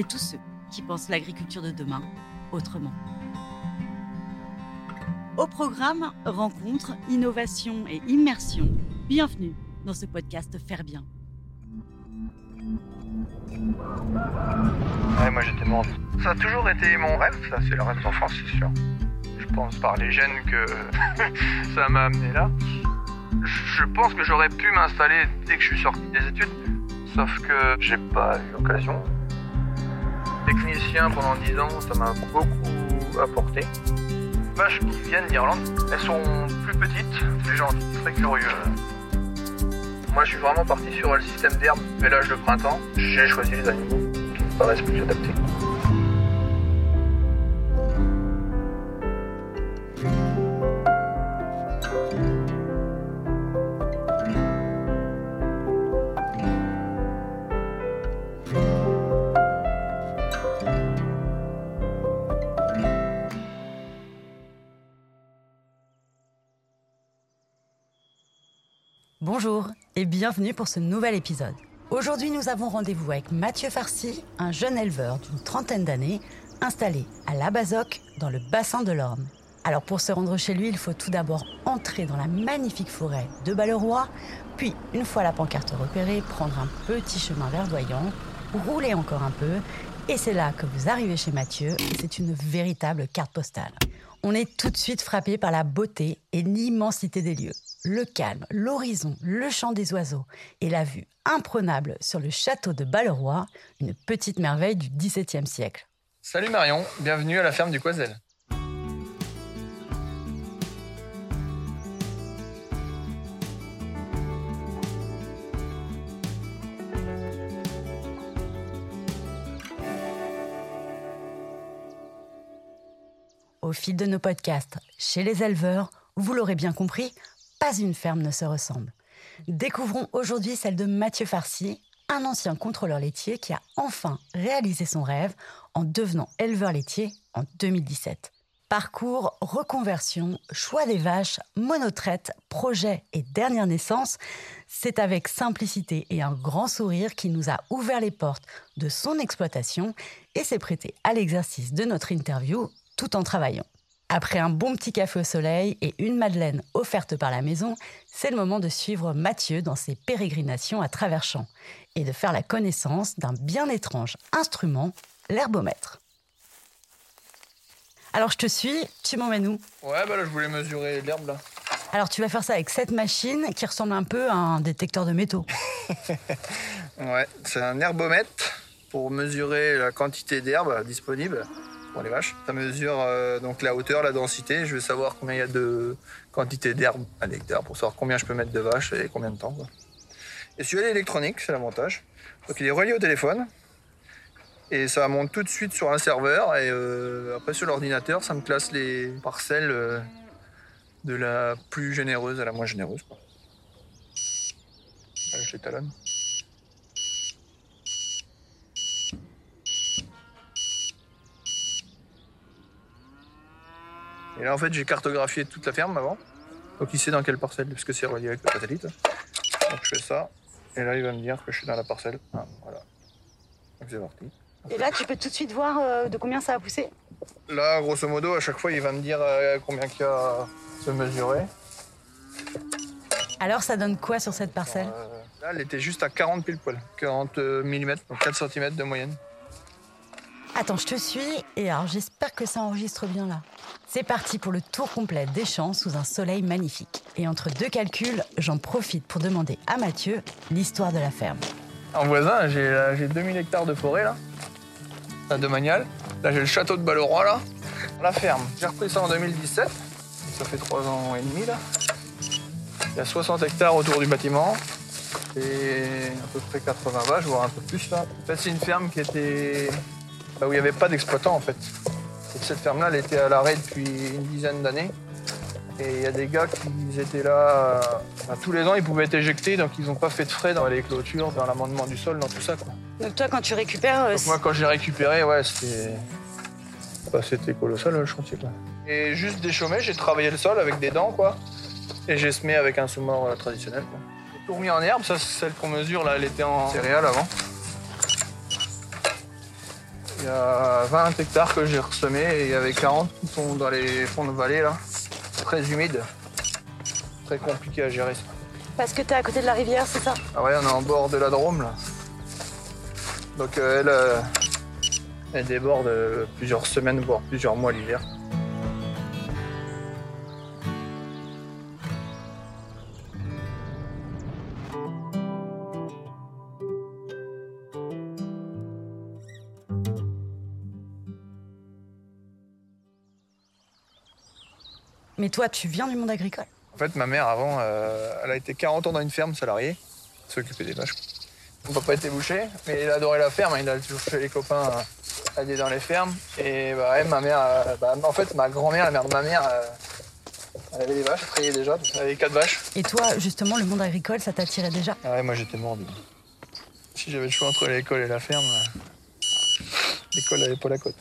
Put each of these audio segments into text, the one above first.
et tous ceux qui pensent l'agriculture de demain autrement. Au programme Rencontres, innovation et immersion, bienvenue dans ce podcast Faire bien. Moi j'étais. Ça a toujours été mon rêve, ça c'est le rêve d'enfance, c'est sûr. Je pense par les gènes que ça m'a amené là. Je pense que j'aurais pu m'installer dès que je suis sorti des études, sauf que j'ai pas eu l'occasion. Pendant 10 ans, ça m'a beaucoup apporté. Les vaches qui viennent d'Irlande, elles sont plus petites, plus gentilles, très curieuses. Moi je suis vraiment parti sur le système d'herbe, l'âge de printemps. J'ai choisi les animaux qui me paraissent plus adaptés. Bonjour et bienvenue pour ce nouvel épisode. Aujourd'hui, nous avons rendez-vous avec Mathieu Farcy, un jeune éleveur d'une trentaine d'années, installé à La Bazoque, dans le bassin de l'Orne. Alors pour se rendre chez lui, il faut tout d'abord entrer dans la magnifique forêt de Balleroy, puis, une fois la pancarte repérée, prendre un petit chemin verdoyant, rouler encore un peu, et c'est là que vous arrivez chez Mathieu, et c'est une véritable carte postale. On est tout de suite frappé par la beauté et l'immensité des lieux. Le calme, l'horizon, le chant des oiseaux et la vue imprenable sur le château de Balleroy, une petite merveille du XVIIe siècle. Salut Marion, bienvenue à la ferme du Coisel. Au fil de nos podcasts, chez les éleveurs, vous l'aurez bien compris, pas une ferme ne se ressemble. Découvrons aujourd'hui celle de Mathieu Farcy, un ancien contrôleur laitier qui a enfin réalisé son rêve en devenant éleveur laitier en 2017. Parcours, reconversion, choix des vaches, monotraite, projet et dernière naissance, c'est avec simplicité et un grand sourire qu'il nous a ouvert les portes de son exploitation et s'est prêté à l'exercice de notre interview tout en travaillant. Après un bon petit café au soleil et une madeleine offerte par la maison, c'est le moment de suivre Mathieu dans ses pérégrinations à travers champs et de faire la connaissance d'un bien étrange instrument, l'herbomètre. Alors je te suis, tu m'emmènes où? Ouais, bah là je voulais mesurer l'herbe là. Alors tu vas faire ça avec cette machine qui ressemble un peu à un détecteur de métaux. Ouais, c'est un herbomètre pour mesurer la quantité d'herbe disponible pour les vaches. Ça mesure euh, donc la hauteur, la densité. Je veux savoir combien il y a de quantité d'herbe à l'hectare pour savoir combien je peux mettre de vaches et combien de temps. Et celui-là il est électronique, c'est l'avantage. Donc il est relié au téléphone. Et ça monte tout de suite sur un serveur. Et euh, après sur l'ordinateur, ça me classe les parcelles euh, de la plus généreuse à la moins généreuse. je les talonne. Et là, en fait, j'ai cartographié toute la ferme avant. Donc, il sait dans quelle parcelle, puisque c'est relié avec le satellite. Donc, je fais ça. Et là, il va me dire que je suis dans la parcelle. Ah, voilà. Donc, c'est parti. Et là, tu peux tout de suite voir euh, de combien ça va pousser Là, grosso modo, à chaque fois, il va me dire euh, combien qu'il y a à se mesurer. Alors, ça donne quoi sur cette parcelle Euh, là, elle était juste à 40 pile poil. 40 mm, donc 4 cm de moyenne. Attends, je te suis et alors j'espère que ça enregistre bien là. C'est parti pour le tour complet des champs sous un soleil magnifique. Et entre deux calculs, j'en profite pour demander à Mathieu l'histoire de la ferme. En voisin, j'ai là, j'ai 2000 hectares de forêt là, à De Manial. Là, j'ai le château de Balleroy là. La ferme, j'ai repris ça en 2017. Ça fait 3 ans et demi là. Il y a 60 hectares autour du bâtiment. Et à peu près 80 vaches, voire un peu plus là. En fait, c'est une ferme qui était là où il n'y avait pas d'exploitant en fait. Cette ferme-là, elle était à l'arrêt depuis une dizaine d'années. Et il y a des gars qui étaient là euh, tous les ans, ils pouvaient être éjectés, donc ils n'ont pas fait de frais dans les clôtures, dans l'amendement du sol, dans tout ça. Quoi. Donc toi, quand tu récupères... Euh, moi, quand j'ai récupéré, ouais, c'était... Bah, c'était colossal le chantier. Quoi. Et juste déchaumé, j'ai travaillé le sol avec des dents, quoi. Et j'ai semé avec un sous-mort euh, traditionnel. J'ai tout remis en herbe, ça c'est celle qu'on mesure, là, elle était en céréales avant. Il y a 20 hectares que j'ai ressemé et il y avait 40 qui sont dans les fonds de vallée, là très humide. Très compliqué à gérer ça. Parce que tu es à côté de la rivière, c'est ça? Ah ouais, on est en bord de la Drôme là. Donc euh, elle, euh, elle déborde euh, plusieurs semaines, voire plusieurs mois l'hiver. Mais toi, tu viens du monde agricole En fait, ma mère, avant, euh, elle a été 40 ans dans une ferme salariée, s'occuper des vaches. Mon papa était boucher, mais il adorait la ferme. Il allait toujours chez les copains euh, aller dans les fermes. Et bah, ma mère, euh, bah, en fait, ma grand-mère, la mère de ma mère, elle avait des vaches, elle travaillait déjà, elle avait quatre vaches. Et toi, justement, le monde agricole, ça t'attirait déjà? Ah ouais, moi j'étais mordu. Si j'avais le choix entre l'école et la ferme, l'école n'avait pas la cote.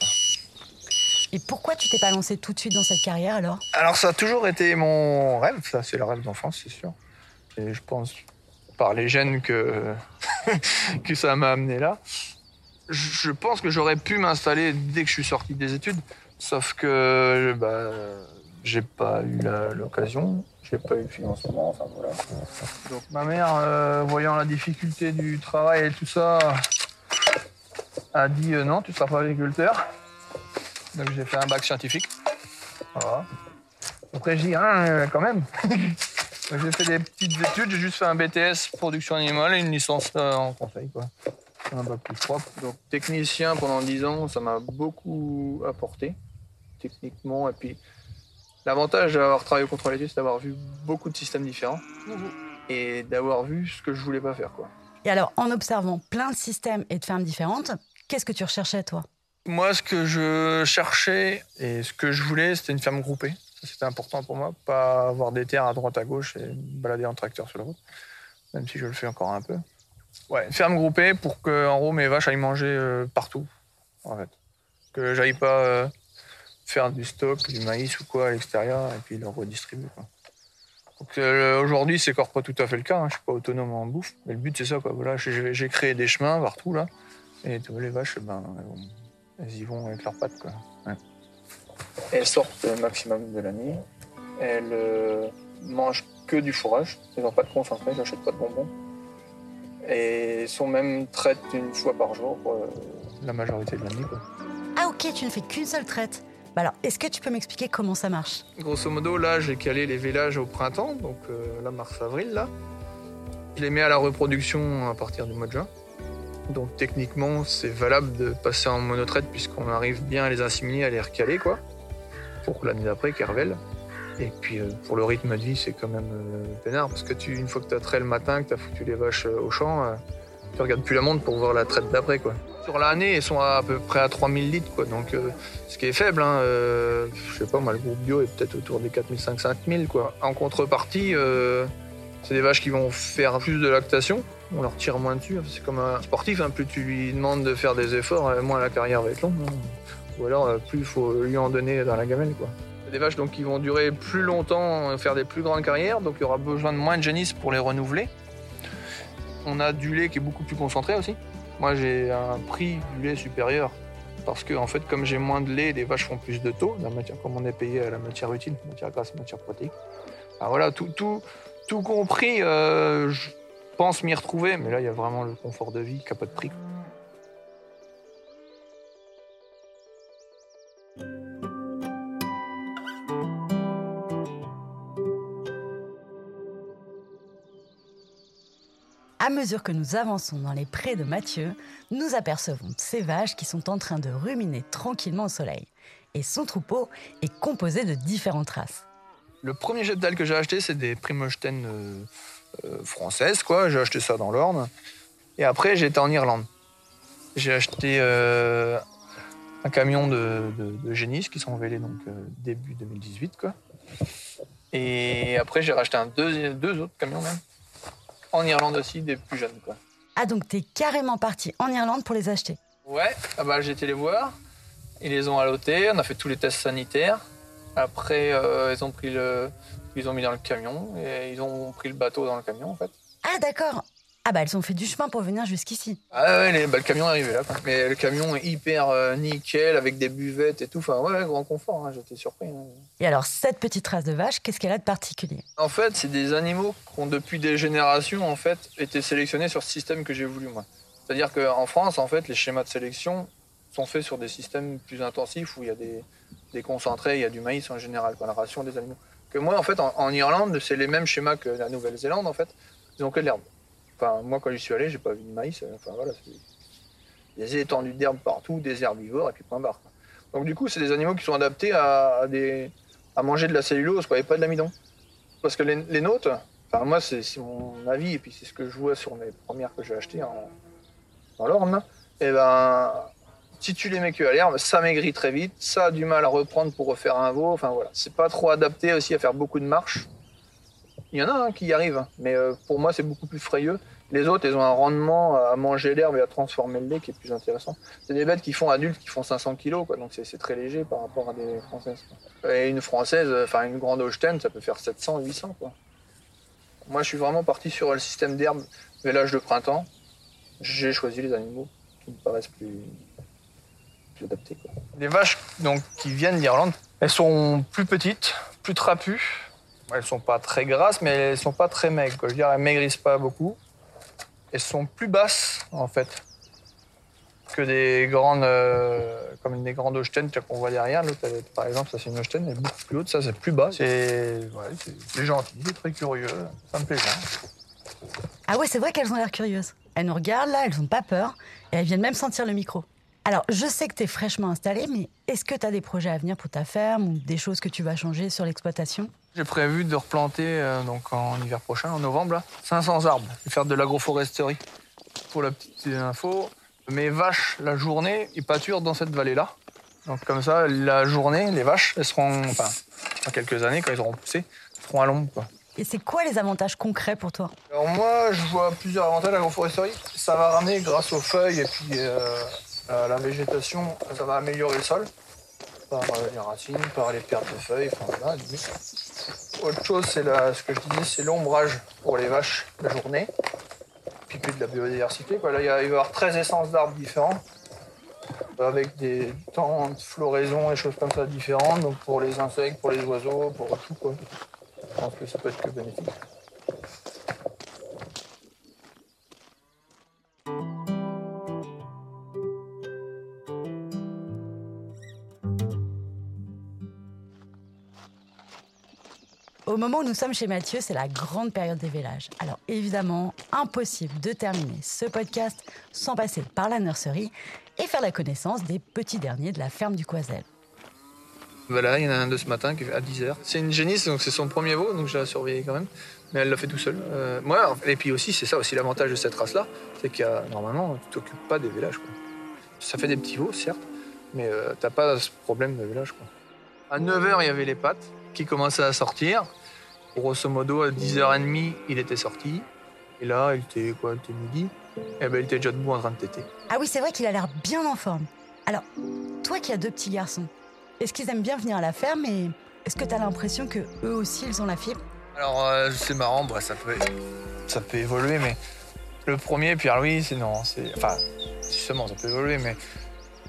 Et pourquoi tu t'es pas lancé tout de suite dans cette carrière alors? Alors ça a toujours été mon rêve, ça c'est le rêve d'enfance, c'est sûr. Et je pense par les gènes que, que ça m'a amené là. Je pense que j'aurais pu m'installer dès que je suis sorti des études, sauf que bah, j'ai pas eu l'occasion, j'ai pas eu le financement, enfin voilà. Donc ma mère, euh, voyant la difficulté du travail et tout ça, a dit euh, non, tu seras pas agriculteur. Donc j'ai fait un bac scientifique. Voilà. Après j'ai dit, hein, quand même. j'ai fait des petites études, j'ai juste fait un BTS production animale et une licence euh, en conseil. Quoi. Un bac plus propre. Donc technicien pendant 10 ans, ça m'a beaucoup apporté, techniquement. Et puis l'avantage d'avoir travaillé au contrôle études, c'est d'avoir vu beaucoup de systèmes différents mhm. et d'avoir vu ce que je voulais pas faire. Quoi. Et alors, en observant plein de systèmes et de fermes différentes, qu'est-ce que tu recherchais toi? Moi, ce que je cherchais et ce que je voulais, c'était une ferme groupée. C'était important pour moi, pas avoir des terres à droite à gauche et balader en tracteur sur la route, même si je le fais encore un peu. Ouais, une ferme groupée pour que en gros mes vaches aillent manger euh, partout, en fait. Que j'aille pas euh, faire du stock, du maïs ou quoi à l'extérieur et puis le redistribuer. Euh, aujourd'hui, c'est encore pas tout à fait le cas. Hein. Je suis pas autonome en bouffe, mais le but c'est ça. Quoi. Voilà, j'ai créé des chemins partout là, et les vaches, ben, elles y vont avec leurs pattes. Quoi. Elles sortent le maximum de la nuit. Elles euh, mangent que du fourrage. Elles n'ont pas de concentré, elles n'achètent pas de bonbons. Et sont même traites une fois par jour euh, la majorité de la nuit. Ah ok, tu ne fais qu'une seule traite. Bah alors, est-ce que tu peux m'expliquer comment ça marche? Grosso modo, là, j'ai calé les vélages au printemps, donc euh, là, mars-avril, là. Je les mets à la reproduction à partir du mois de juin. Donc techniquement, c'est valable de passer en monotraite puisqu'on arrive bien à les assimiler, à les recaler, quoi. Pour l'année d'après, qu'elles Et puis euh, pour le rythme de vie, c'est quand même euh, peinard parce que tu, une fois que tu as trait le matin, que tu as foutu les vaches euh, au champ, tu regardes plus la montre pour voir la traite d'après, quoi. Sur l'année, elles sont à, peu près à 3000 litres, quoi. Donc ce qui est faible, hein, je sais pas, moi, le groupe bio est peut-être autour des 4500-5000, quoi. En contrepartie, c'est des vaches qui vont faire plus de lactation on leur tire moins dessus. C'est comme un sportif, hein. plus tu lui demandes de faire des efforts, euh, moins la carrière va être longue. Hein. Ou alors euh, plus il faut lui en donner dans la gamelle. Quoi. Des vaches donc, qui vont durer plus longtemps, faire des plus grandes carrières, donc il y aura besoin de moins de génisses pour les renouveler. On a du lait qui est beaucoup plus concentré aussi. Moi j'ai un prix du lait supérieur parce que en fait comme j'ai moins de lait, les vaches font plus de taux, la matière, comme on est payé à la matière utile, matière grasse, matière protéique. Alors voilà, tout, compris, euh, pense m'y retrouver, mais là, il y a vraiment le confort de vie qui n'a pas de prix. À mesure que nous avançons dans les prés de Mathieu, nous apercevons ces vaches qui sont en train de ruminer tranquillement au soleil. Et son troupeau est composé de différentes races. Le premier jet que j'ai acheté, c'est des Primochten euh, française, quoi. J'ai acheté ça dans l'Orne. Et après, j'étais en Irlande. J'ai acheté euh, un camion de, de, génistes qui sont vélés donc début 2018 quoi. Et après j'ai racheté un deux, deux autres camions même en Irlande aussi des plus jeunes quoi. Ah donc t'es carrément parti en Irlande pour les acheter Ouais, ah bah, j'ai été les voir. Ils les ont allotés, on a fait tous les tests sanitaires. Après, euh, ils ont pris le, ils ont mis dans le camion et ils ont pris le bateau dans le camion en fait. Ah d'accord. Ah bah elles ont fait du chemin pour venir jusqu'ici. Ah ouais, bah, le camion est arrivé là. Mais le camion est hyper euh, nickel avec des buvettes et tout. Enfin ouais, grand confort. Hein, j'étais surpris. Hein. Et alors cette petite race de vache, qu'est-ce qu'elle a de particulier? En fait, c'est des animaux qui ont depuis des générations en fait été sélectionnés sur ce système que j'ai voulu moi. C'est-à-dire qu'en France, en fait, les schémas de sélection sont faits sur des systèmes plus intensifs où il y a des, concentrés, il y a du maïs en général, quoi, la ration des animaux. Que moi, en fait, en, Irlande, c'est les mêmes schémas que la Nouvelle-Zélande, en fait. Ils ont que de l'herbe. Enfin, moi, quand j'y suis allé, j'ai pas vu de maïs. Enfin, voilà, des étendues d'herbe partout, des herbivores, et puis point barre. Donc, du coup, c'est des animaux qui sont adaptés à, à manger de la cellulose, quoi, et pas de l'amidon. Parce que les, nôtres, enfin, moi, c'est mon avis, et puis c'est ce que je vois sur mes premières que j'ai achetées en, dans l'orne, et eh ben, si tu les mets que à l'herbe, ça maigrit très vite, ça a du mal à reprendre pour refaire un veau. Enfin voilà, c'est pas trop adapté aussi à faire beaucoup de marches. Il y en a hein, qui y arrivent, mais euh, pour moi c'est beaucoup plus frayeux. Les autres, ils ont un rendement à manger l'herbe et à transformer le lait qui est plus intéressant. C'est des bêtes qui font adultes, qui font 500 kilos, quoi, donc c'est très léger par rapport à des françaises. Et une française, enfin une grande Holstein, ça peut faire 700, 800. Quoi. Moi, je suis vraiment parti sur le système d'herbe, village de printemps j'ai choisi les animaux qui me paraissent plus, adaptés. Les vaches donc, qui viennent d'Irlande, elles sont plus petites, plus trapues. Elles sont pas très grasses, mais elles sont pas très maigres. Je veux dire, elles maigrissent pas beaucoup. Elles sont plus basses, en fait, que des grandes, euh, comme des grandes Holstein qu'on voit derrière. par exemple, ça c'est une Holstein, elle est beaucoup plus haute. Ça, c'est plus bas. C'est ouais, gentil, c'est très curieux. Ça me plaît bien. Ah ouais, c'est vrai qu'elles ont l'air curieuses. Elles nous regardent là, elles n'ont pas peur et elles viennent même sentir le micro. Alors, je sais que tu es fraîchement installé, mais est-ce que tu as des projets à venir pour ta ferme ou des choses que tu vas changer sur l'exploitation? J'ai prévu de replanter euh, donc en hiver prochain, en novembre, 500 arbres et faire de l'agroforesterie. Pour la petite info, mes vaches, la journée, ils pâturent dans cette vallée-là. Donc comme ça, la journée, les vaches, elles seront, enfin, dans quelques années, quand ils auront poussé, elles seront à l'ombre. Et c'est quoi les avantages concrets pour toi? Alors moi, je vois plusieurs avantages à l'agroforesterie. Ça va ramener grâce aux feuilles et puis euh, à la végétation, ça va améliorer le sol par euh, les racines, par les pertes de feuilles. Enfin, voilà, Autre chose, c'est ce que je disais, c'est l'ombrage pour les vaches la journée. Puis, puis de la biodiversité. Là, il, va y avoir 13 essences d'arbres différents avec des temps de floraison et choses comme ça différentes. Donc pour les insectes, pour les oiseaux, pour tout. Quoi. Je pense que ça peut être que bénéfique. Au moment où nous sommes chez Mathieu, c'est la grande période des vélages. Alors évidemment, impossible de terminer ce podcast sans passer par la nurserie et faire la connaissance des petits derniers de la ferme du Coisel. Voilà, il y en a un de ce matin à 10h. C'est une génisse, donc c'est son premier veau, donc je l'ai surveillé quand même. Mais elle l'a fait tout seul. Euh, et puis aussi, c'est ça aussi l'avantage de cette race-là, c'est qu'il normalement, tu t'occupes pas des vélages. Ça fait des petits veaux, certes, mais euh, t'as pas ce problème de village. À 9h, il y avait les pattes qui commençaient à sortir. Grosso modo, à 10h30, il était sorti. Et là, il était quoi Il était midi. Et ben, il était déjà debout en train de téter. Ah oui, c'est vrai qu'il a l'air bien en forme. Alors, toi qui as deux petits garçons, est-ce qu'ils aiment bien venir à la ferme et est-ce que tu as l'impression que eux aussi ils ont la fibre? Alors euh, c'est marrant, bah, ça peut ça peut évoluer, mais le premier Pierre-Louis, c'est non, c'est enfin justement ça peut évoluer, mais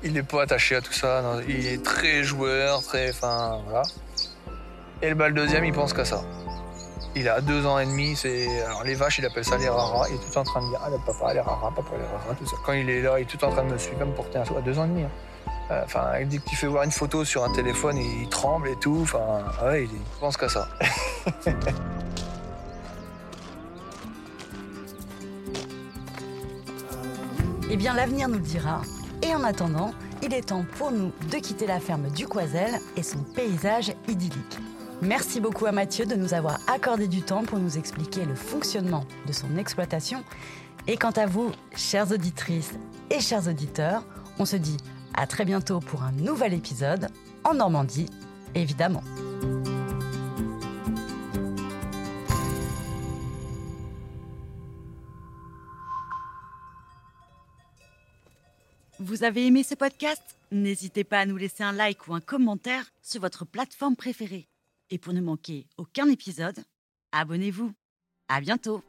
il n'est pas attaché à tout ça. il est très joueur, très enfin voilà. Et le bal deuxième, il pense qu'à ça. Il a deux ans et demi, c'est alors les vaches, il appelle ça les raras. Il est tout en train de dire ah le papa les raras, papa les raras, tout ça. Quand il est là, il est tout en train de me suivre, me porter un saut à deux ans et demi. Hein. Euh, enfin, dès que tu fais voir une photo sur un téléphone, il tremble et tout. Enfin, il pense qu'à ça. eh bien, l'avenir nous le dira. Et en attendant, il est temps pour nous de quitter la ferme du et son paysage idyllique. Merci beaucoup à Mathieu de nous avoir accordé du temps pour nous expliquer le fonctionnement de son exploitation. Et quant à vous, chères auditrices et chers auditeurs, on se dit À très bientôt pour un nouvel épisode en Normandie, évidemment. Vous avez aimé ce podcast? N'hésitez pas à nous laisser un like ou un commentaire sur votre plateforme préférée. Et pour ne manquer aucun épisode, abonnez-vous. À bientôt